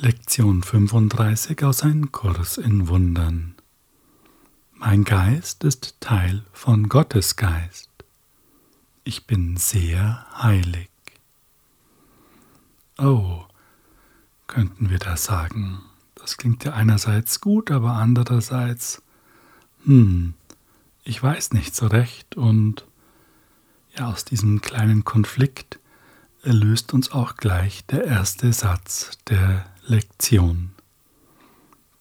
Lektion 35 aus Ein Kurs in Wundern. Mein Geist ist Teil von Gottes Geist. Ich bin sehr heilig. Oh, könnten wir das sagen. Das klingt ja einerseits gut, aber andererseits, hm, ich weiß nicht so recht und ja, aus diesem kleinen Konflikt erlöst uns auch gleich der erste Satz der Lektion.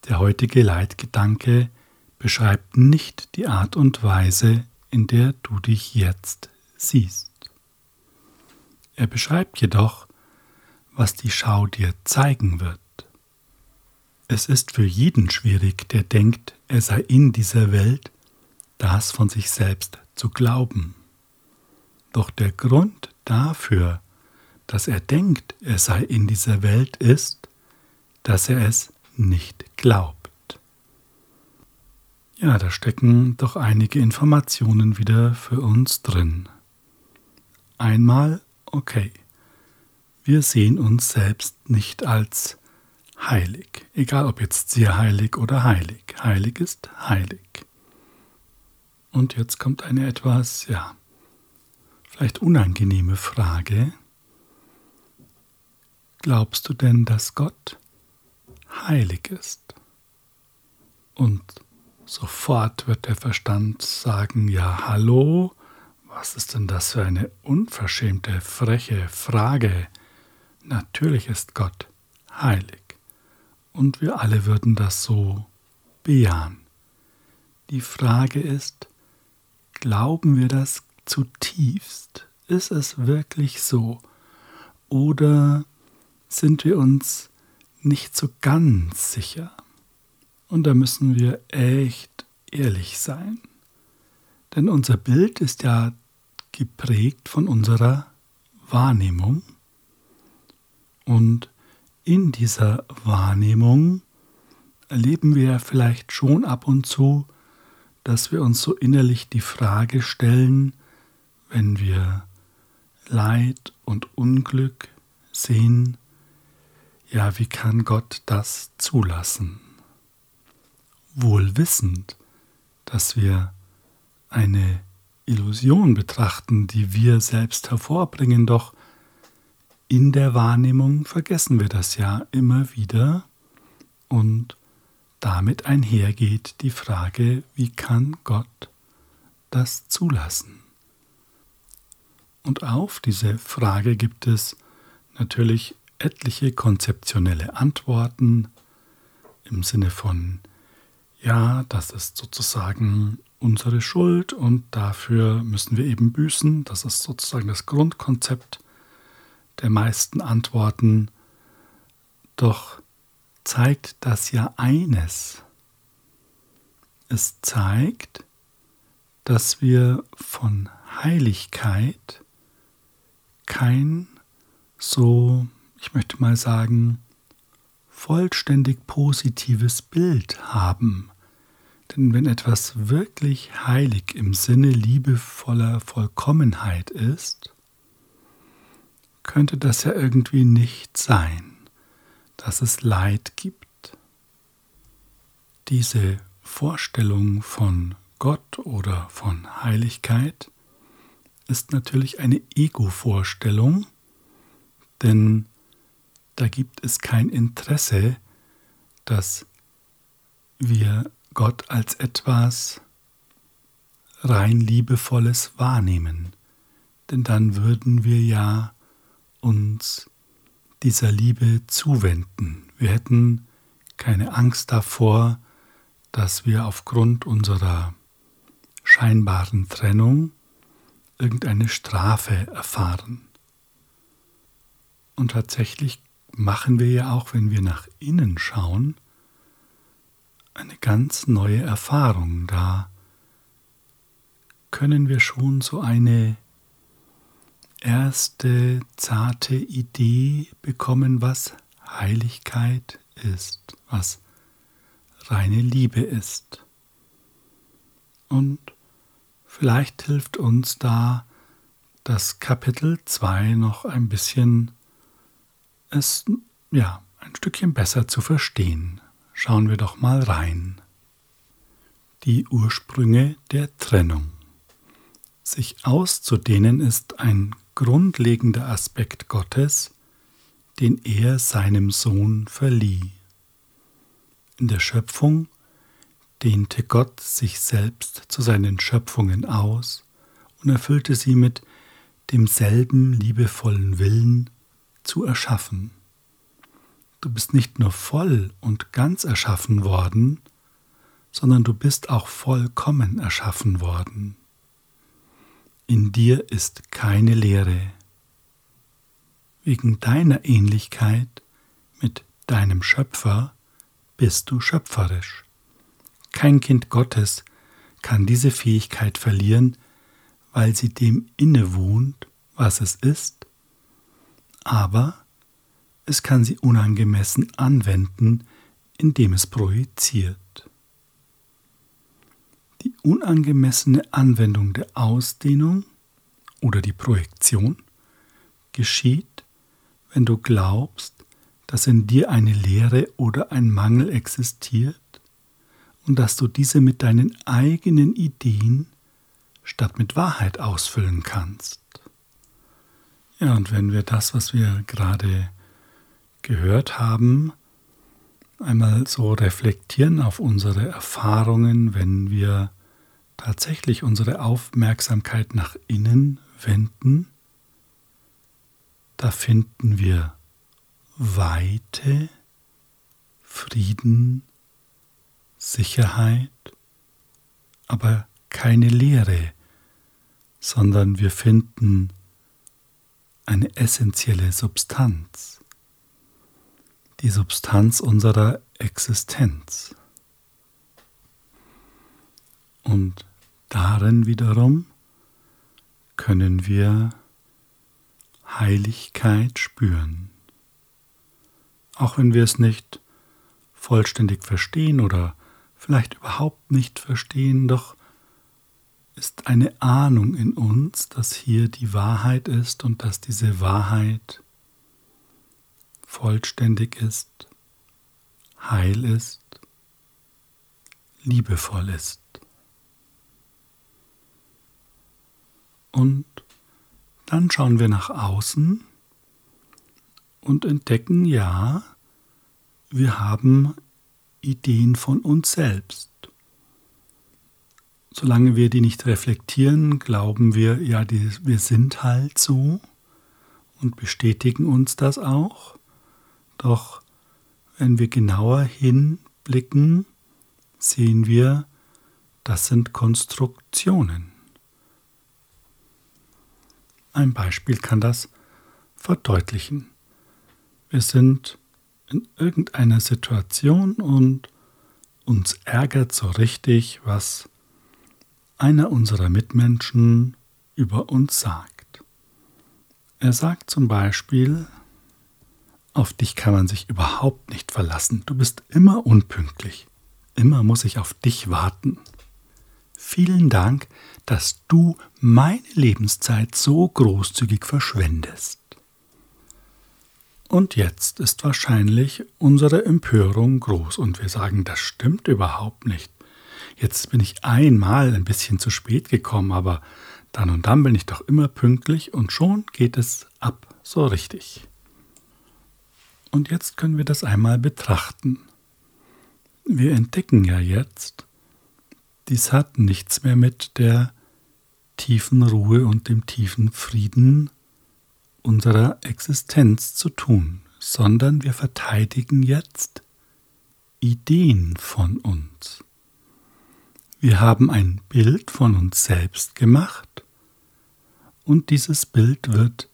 Der heutige Leitgedanke beschreibt nicht die Art und Weise, in der du dich jetzt siehst. Er beschreibt jedoch, was die Schau dir zeigen wird. Es ist für jeden schwierig, der denkt, er sei in dieser Welt, das von sich selbst zu glauben. Doch der Grund dafür, dass er denkt, er sei in dieser Welt, ist, dass er es nicht glaubt. Ja, da stecken doch einige Informationen wieder für uns drin. Einmal, okay, wir sehen uns selbst nicht als heilig, egal ob jetzt sehr heilig oder heilig. Heilig ist heilig. Und jetzt kommt eine etwas, ja, vielleicht unangenehme Frage. Glaubst du denn, dass Gott heilig ist. Und sofort wird der Verstand sagen, ja, hallo, was ist denn das für eine unverschämte, freche Frage? Natürlich ist Gott heilig. Und wir alle würden das so bejahen. Die Frage ist, glauben wir das zutiefst? Ist es wirklich so? Oder sind wir uns nicht so ganz sicher. Und da müssen wir echt ehrlich sein. Denn unser Bild ist ja geprägt von unserer Wahrnehmung. Und in dieser Wahrnehmung erleben wir vielleicht schon ab und zu, dass wir uns so innerlich die Frage stellen, wenn wir Leid und Unglück sehen, ja, wie kann Gott das zulassen? Wohl wissend, dass wir eine Illusion betrachten, die wir selbst hervorbringen, doch in der Wahrnehmung vergessen wir das ja immer wieder und damit einhergeht die Frage, wie kann Gott das zulassen? Und auf diese Frage gibt es natürlich etliche konzeptionelle Antworten im Sinne von, ja, das ist sozusagen unsere Schuld und dafür müssen wir eben büßen. Das ist sozusagen das Grundkonzept der meisten Antworten. Doch zeigt das ja eines. Es zeigt, dass wir von Heiligkeit kein so ich möchte mal sagen, vollständig positives Bild haben. Denn wenn etwas wirklich heilig im Sinne liebevoller Vollkommenheit ist, könnte das ja irgendwie nicht sein, dass es Leid gibt. Diese Vorstellung von Gott oder von Heiligkeit ist natürlich eine Ego-Vorstellung, denn da gibt es kein Interesse, dass wir Gott als etwas rein liebevolles wahrnehmen, denn dann würden wir ja uns dieser Liebe zuwenden. Wir hätten keine Angst davor, dass wir aufgrund unserer scheinbaren Trennung irgendeine Strafe erfahren. Und tatsächlich machen wir ja auch, wenn wir nach innen schauen, eine ganz neue Erfahrung. Da können wir schon so eine erste zarte Idee bekommen, was Heiligkeit ist, was reine Liebe ist. Und vielleicht hilft uns da das Kapitel 2 noch ein bisschen es ja ein Stückchen besser zu verstehen. Schauen wir doch mal rein. Die Ursprünge der Trennung. Sich auszudehnen ist ein grundlegender Aspekt Gottes, den er seinem Sohn verlieh. In der Schöpfung dehnte Gott sich selbst zu seinen Schöpfungen aus und erfüllte sie mit demselben liebevollen Willen zu erschaffen. Du bist nicht nur voll und ganz erschaffen worden, sondern du bist auch vollkommen erschaffen worden. In dir ist keine Leere. Wegen deiner Ähnlichkeit mit deinem Schöpfer bist du schöpferisch. Kein Kind Gottes kann diese Fähigkeit verlieren, weil sie dem innewohnt, was es ist, aber es kann sie unangemessen anwenden, indem es projiziert. Die unangemessene Anwendung der Ausdehnung oder die Projektion geschieht, wenn du glaubst, dass in dir eine Leere oder ein Mangel existiert und dass du diese mit deinen eigenen Ideen statt mit Wahrheit ausfüllen kannst. Ja, und wenn wir das, was wir gerade gehört haben, einmal so reflektieren auf unsere Erfahrungen, wenn wir tatsächlich unsere Aufmerksamkeit nach innen wenden, da finden wir Weite, Frieden, Sicherheit, aber keine Leere, sondern wir finden eine essentielle Substanz, die Substanz unserer Existenz. Und darin wiederum können wir Heiligkeit spüren. Auch wenn wir es nicht vollständig verstehen oder vielleicht überhaupt nicht verstehen, doch ist eine Ahnung in uns, dass hier die Wahrheit ist und dass diese Wahrheit vollständig ist, heil ist, liebevoll ist. Und dann schauen wir nach außen und entdecken, ja, wir haben Ideen von uns selbst. Solange wir die nicht reflektieren, glauben wir, ja, die, wir sind halt so und bestätigen uns das auch. Doch wenn wir genauer hinblicken, sehen wir, das sind Konstruktionen. Ein Beispiel kann das verdeutlichen. Wir sind in irgendeiner Situation und uns ärgert so richtig, was einer unserer Mitmenschen über uns sagt. Er sagt zum Beispiel, auf dich kann man sich überhaupt nicht verlassen, du bist immer unpünktlich, immer muss ich auf dich warten. Vielen Dank, dass du meine Lebenszeit so großzügig verschwendest. Und jetzt ist wahrscheinlich unsere Empörung groß und wir sagen, das stimmt überhaupt nicht. Jetzt bin ich einmal ein bisschen zu spät gekommen, aber dann und dann bin ich doch immer pünktlich und schon geht es ab so richtig. Und jetzt können wir das einmal betrachten. Wir entdecken ja jetzt, dies hat nichts mehr mit der tiefen Ruhe und dem tiefen Frieden unserer Existenz zu tun, sondern wir verteidigen jetzt Ideen von uns. Wir haben ein Bild von uns selbst gemacht und dieses Bild wird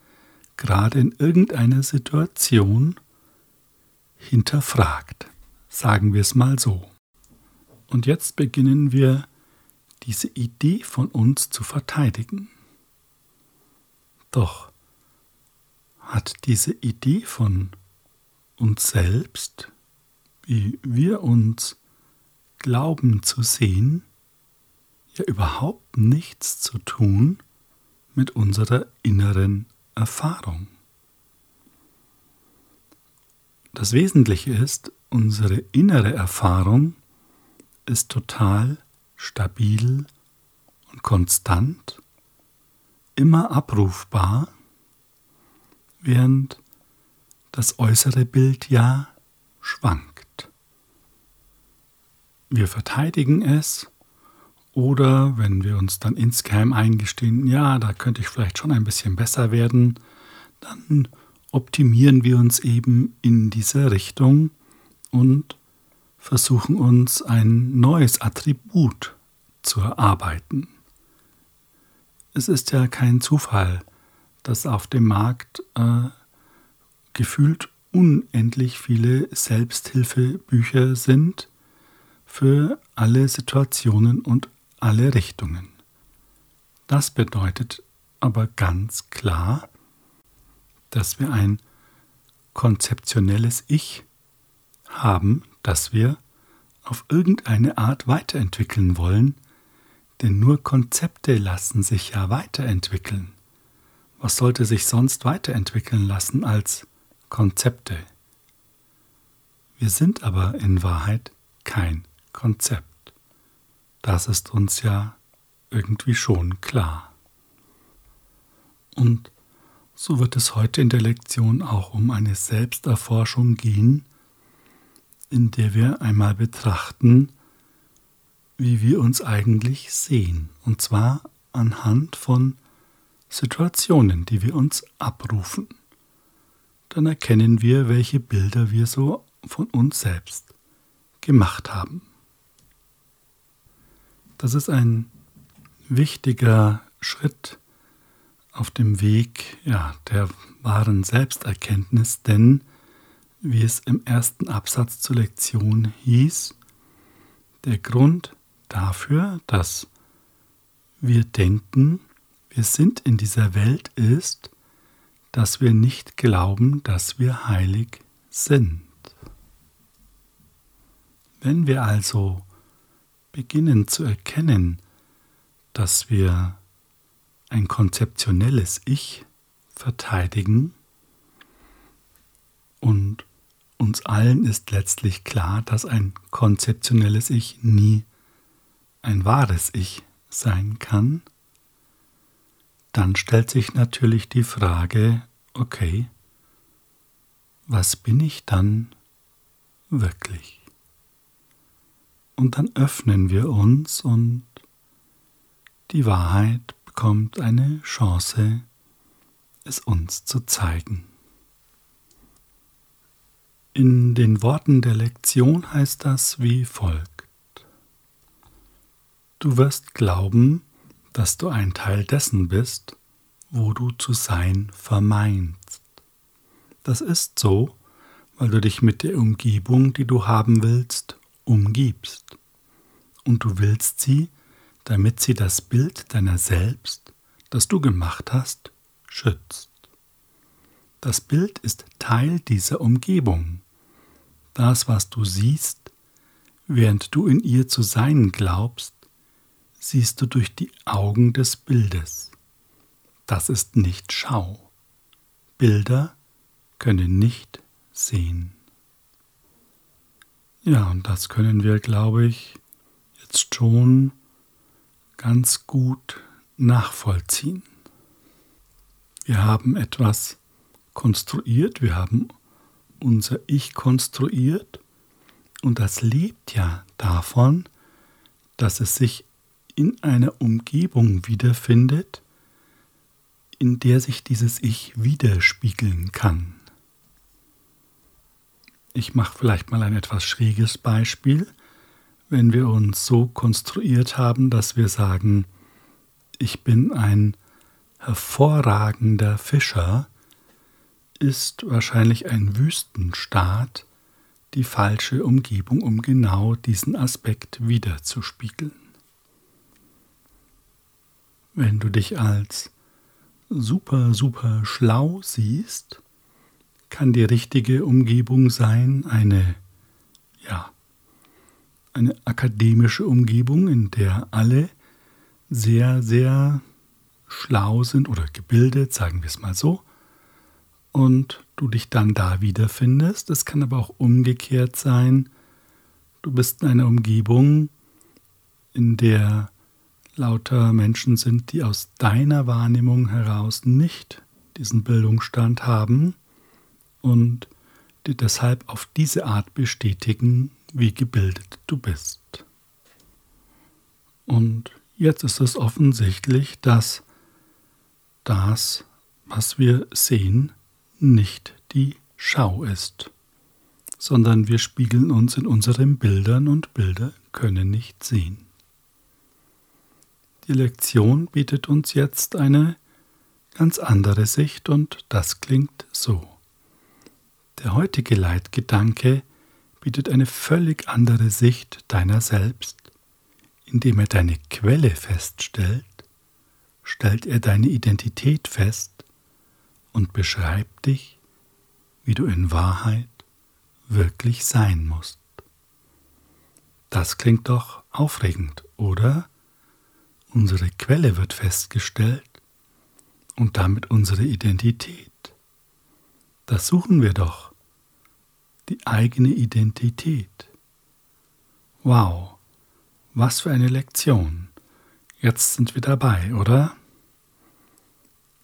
gerade in irgendeiner Situation hinterfragt, sagen wir es mal so. Und jetzt beginnen wir diese Idee von uns zu verteidigen. Doch hat diese Idee von uns selbst, wie wir uns glauben zu sehen, ja überhaupt nichts zu tun mit unserer inneren Erfahrung. das Wesentliche ist, unsere innere Erfahrung ist total stabil und konstant, immer abrufbar, während das äußere Bild ja schwankt. Wir verteidigen es oder wenn wir uns dann insgeheim eingestehen, ja, da könnte ich vielleicht schon ein bisschen besser werden, dann optimieren wir uns eben in diese Richtung und versuchen uns ein neues Attribut zu erarbeiten. Es ist ja kein Zufall, dass auf dem Markt äh, gefühlt unendlich viele Selbsthilfebücher sind für alle Situationen und alle Richtungen. Das bedeutet aber ganz klar, dass wir ein konzeptionelles Ich haben, das wir auf irgendeine Art weiterentwickeln wollen, denn nur Konzepte lassen sich ja weiterentwickeln. Was sollte sich sonst weiterentwickeln lassen als Konzepte? Wir sind aber in Wahrheit kein Konzept. Das ist uns ja irgendwie schon klar. Und so wird es heute in der Lektion auch um eine Selbsterforschung gehen, in der wir einmal betrachten, wie wir uns eigentlich sehen, und zwar anhand von Situationen, die wir uns abrufen. Dann erkennen wir, welche Bilder wir so von uns selbst gemacht haben. Das ist ein wichtiger Schritt auf dem Weg ja, der wahren Selbsterkenntnis, denn wie es im ersten Absatz zur Lektion hieß, der Grund dafür, dass wir denken, wir sind in dieser Welt ist, dass wir nicht glauben, dass wir heilig sind. Wenn wir also beginnen zu erkennen, dass wir ein konzeptionelles Ich verteidigen und uns allen ist letztlich klar, dass ein konzeptionelles Ich nie ein wahres Ich sein kann, dann stellt sich natürlich die Frage, okay, was bin ich dann wirklich? Und dann öffnen wir uns und die Wahrheit bekommt eine Chance, es uns zu zeigen. In den Worten der Lektion heißt das wie folgt. Du wirst glauben, dass du ein Teil dessen bist, wo du zu sein vermeinst. Das ist so, weil du dich mit der Umgebung, die du haben willst, umgibst. Und du willst sie, damit sie das Bild deiner selbst, das du gemacht hast, schützt. Das Bild ist Teil dieser Umgebung. Das, was du siehst, während du in ihr zu sein glaubst, siehst du durch die Augen des Bildes. Das ist nicht Schau. Bilder können nicht sehen. Ja, und das können wir, glaube ich, jetzt schon ganz gut nachvollziehen. Wir haben etwas konstruiert, wir haben unser Ich konstruiert und das lebt ja davon, dass es sich in einer Umgebung wiederfindet, in der sich dieses Ich widerspiegeln kann. Ich mache vielleicht mal ein etwas schräges Beispiel. Wenn wir uns so konstruiert haben, dass wir sagen, ich bin ein hervorragender Fischer, ist wahrscheinlich ein Wüstenstaat die falsche Umgebung, um genau diesen Aspekt wiederzuspiegeln. Wenn du dich als super, super schlau siehst, kann die richtige Umgebung sein, eine, ja, eine akademische Umgebung, in der alle sehr, sehr schlau sind oder gebildet, sagen wir es mal so, und du dich dann da wiederfindest. Es kann aber auch umgekehrt sein. Du bist in einer Umgebung, in der lauter Menschen sind, die aus deiner Wahrnehmung heraus nicht diesen Bildungsstand haben und die deshalb auf diese Art bestätigen, wie gebildet du bist. Und jetzt ist es offensichtlich, dass das, was wir sehen, nicht die Schau ist, sondern wir spiegeln uns in unseren Bildern und Bilder können nicht sehen. Die Lektion bietet uns jetzt eine ganz andere Sicht und das klingt so. Der heutige Leitgedanke bietet eine völlig andere Sicht deiner selbst. Indem er deine Quelle feststellt, stellt er deine Identität fest und beschreibt dich, wie du in Wahrheit wirklich sein musst. Das klingt doch aufregend, oder? Unsere Quelle wird festgestellt und damit unsere Identität. Das suchen wir doch, die eigene Identität. Wow, was für eine Lektion. Jetzt sind wir dabei, oder?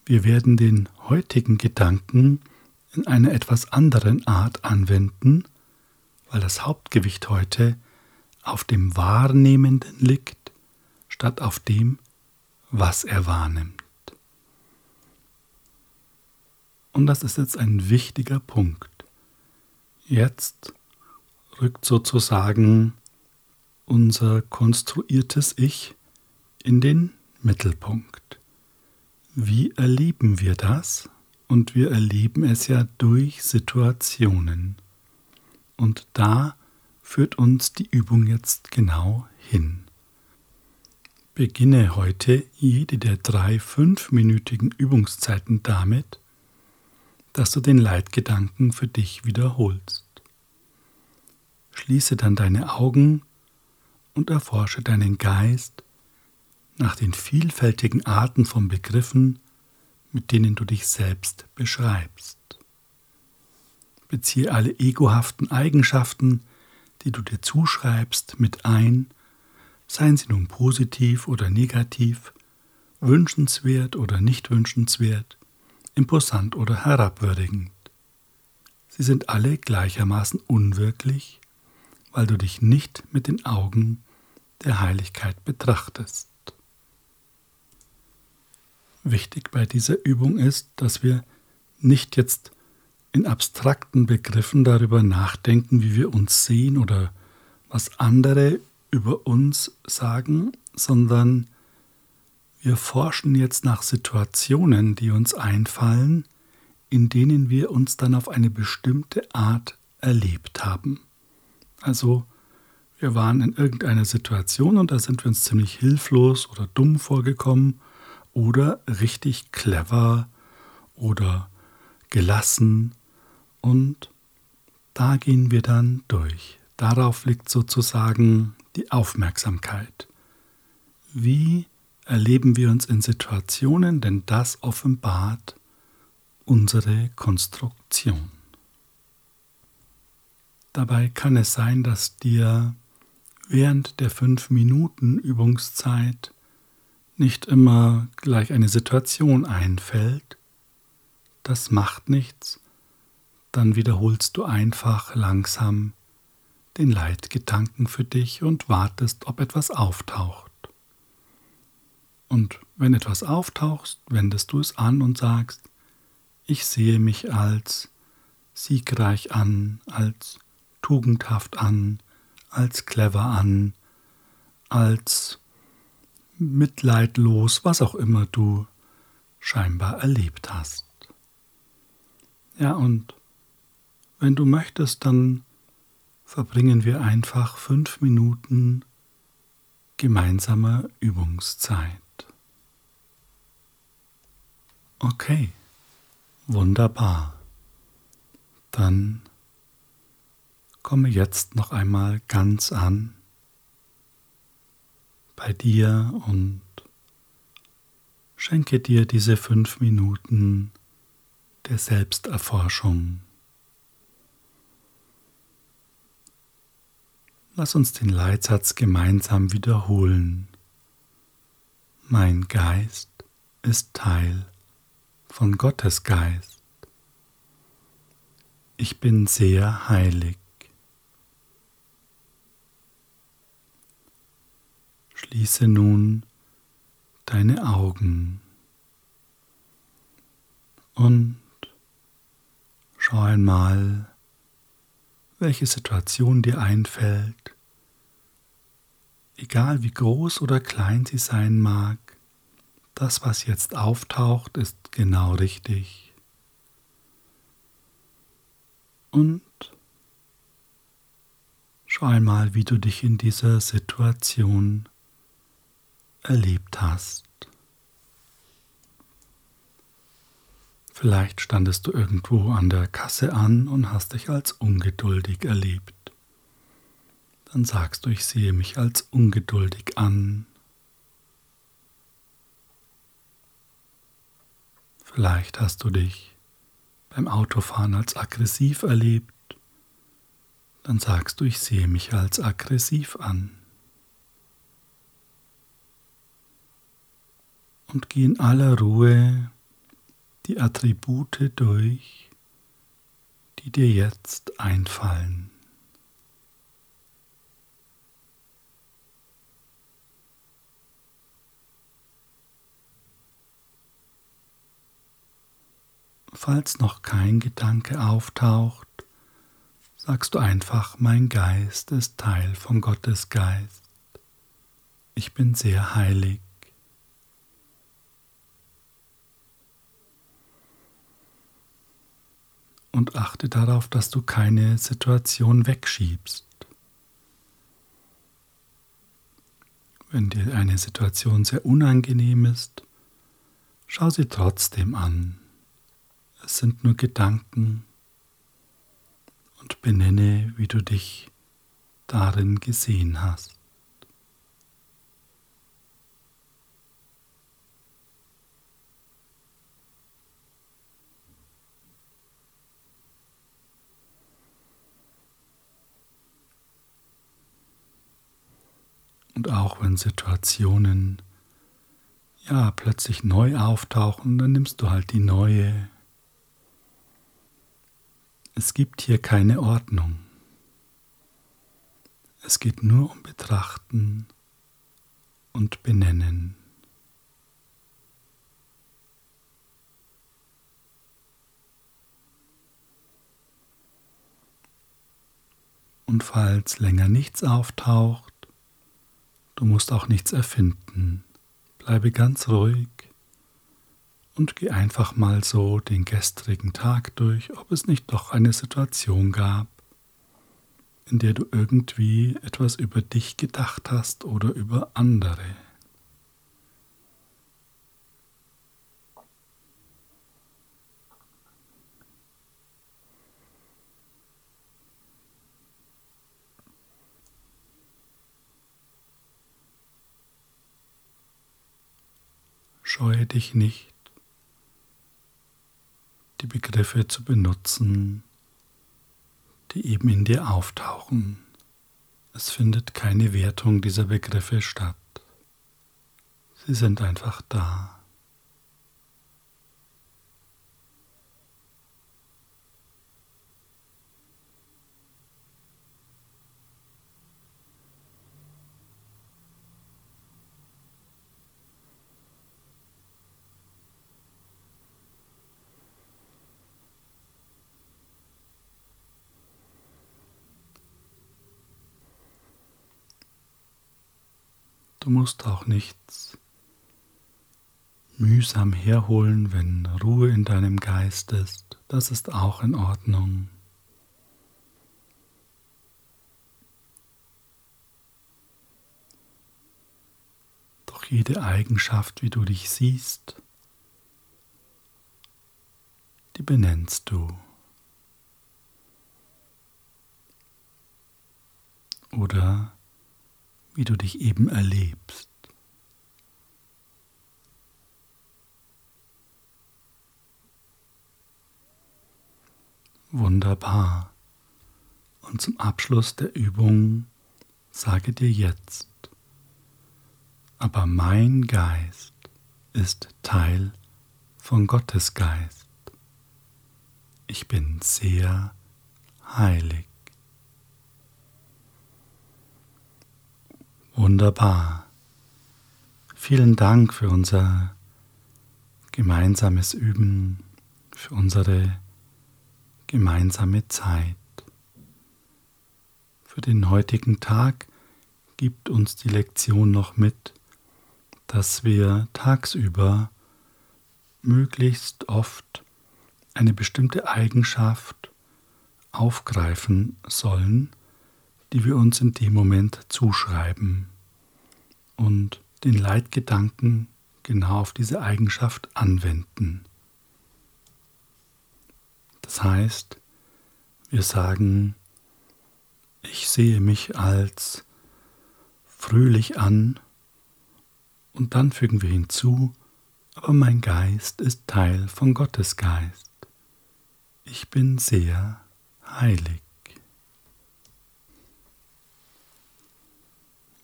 Wir werden den heutigen Gedanken in einer etwas anderen Art anwenden, weil das Hauptgewicht heute auf dem Wahrnehmenden liegt statt auf dem, was er wahrnimmt. Und das ist jetzt ein wichtiger Punkt. Jetzt rückt sozusagen unser konstruiertes Ich in den Mittelpunkt. Wie erleben wir das? Und wir erleben es ja durch Situationen. Und da führt uns die Übung jetzt genau hin. Beginne heute jede der drei fünfminütigen Übungszeiten damit, dass du den Leitgedanken für dich wiederholst. Schließe dann deine Augen und erforsche deinen Geist nach den vielfältigen Arten von Begriffen, mit denen du dich selbst beschreibst. Beziehe alle egohaften Eigenschaften, die du dir zuschreibst, mit ein seien sie nun positiv oder negativ, wünschenswert oder nicht wünschenswert, imposant oder herabwürdigend. Sie sind alle gleichermaßen unwirklich, weil du dich nicht mit den Augen der Heiligkeit betrachtest. Wichtig bei dieser Übung ist, dass wir nicht jetzt in abstrakten Begriffen darüber nachdenken, wie wir uns sehen oder was andere über uns sagen, sondern wir forschen jetzt nach Situationen, die uns einfallen, in denen wir uns dann auf eine bestimmte Art erlebt haben. Also wir waren in irgendeiner Situation und da sind wir uns ziemlich hilflos oder dumm vorgekommen oder richtig clever oder gelassen und da gehen wir dann durch. Darauf liegt sozusagen die Aufmerksamkeit. Wie erleben wir uns in Situationen, denn das offenbart unsere Konstruktion. Dabei kann es sein, dass dir während der fünf Minuten Übungszeit nicht immer gleich eine Situation einfällt. Das macht nichts. Dann wiederholst du einfach langsam den Leitgedanken für dich und wartest, ob etwas auftaucht. Und wenn etwas auftaucht, wendest du es an und sagst, ich sehe mich als siegreich an, als tugendhaft an, als clever an, als mitleidlos, was auch immer du scheinbar erlebt hast. Ja, und wenn du möchtest, dann verbringen wir einfach fünf Minuten gemeinsamer Übungszeit. Okay, wunderbar. Dann komme jetzt noch einmal ganz an bei dir und schenke dir diese fünf Minuten der Selbsterforschung. Lass uns den Leitsatz gemeinsam wiederholen. Mein Geist ist Teil von Gottes Geist. Ich bin sehr heilig. Schließe nun deine Augen und schau einmal, welche Situation dir einfällt, egal wie groß oder klein sie sein mag, das, was jetzt auftaucht, ist genau richtig. Und schau einmal, wie du dich in dieser Situation erlebt hast. Vielleicht standest du irgendwo an der Kasse an und hast dich als ungeduldig erlebt. Dann sagst du, ich sehe mich als ungeduldig an. Vielleicht hast du dich beim Autofahren als aggressiv erlebt. Dann sagst du, ich sehe mich als aggressiv an. Und geh in aller Ruhe die Attribute durch, die dir jetzt einfallen. Falls noch kein Gedanke auftaucht, sagst du einfach, mein Geist ist Teil von Gottes Geist. Ich bin sehr heilig. und achte darauf, dass du keine Situation wegschiebst. Wenn dir eine Situation sehr unangenehm ist, schau sie trotzdem an. Sind nur Gedanken und benenne, wie du dich darin gesehen hast. Und auch wenn Situationen ja plötzlich neu auftauchen, dann nimmst du halt die neue. Es gibt hier keine Ordnung. Es geht nur um Betrachten und Benennen. Und falls länger nichts auftaucht, Du musst auch nichts erfinden. Bleibe ganz ruhig und geh einfach mal so den gestrigen Tag durch, ob es nicht doch eine Situation gab, in der du irgendwie etwas über dich gedacht hast oder über andere. Scheue dich nicht, die Begriffe zu benutzen, die eben in dir auftauchen. Es findet keine Wertung dieser Begriffe statt. Sie sind einfach da. Du musst auch nichts mühsam herholen, wenn Ruhe in deinem Geist ist. Das ist auch in Ordnung. Doch jede Eigenschaft, wie du dich siehst, die benennst du. Oder wie du dich eben erlebst. Wunderbar. Und zum Abschluss der Übung sage dir jetzt, aber mein Geist ist Teil von Gottes Geist. Ich bin sehr heilig. Wunderbar. Vielen Dank für unser gemeinsames Üben, für unsere gemeinsame Zeit. Für den heutigen Tag gibt uns die Lektion noch mit, dass wir tagsüber möglichst oft eine bestimmte Eigenschaft aufgreifen sollen, die wir uns in dem Moment zuschreiben und den Leitgedanken genau auf diese Eigenschaft anwenden. Das heißt, wir sagen, ich sehe mich als fröhlich an und dann fügen wir hinzu, aber mein Geist ist Teil von Gottes Geist. Ich bin sehr heilig.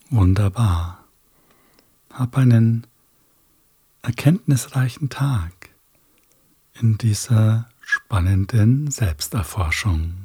Wunderbar. Hab einen erkenntnisreichen Tag in dieser spannenden Selbsterforschung.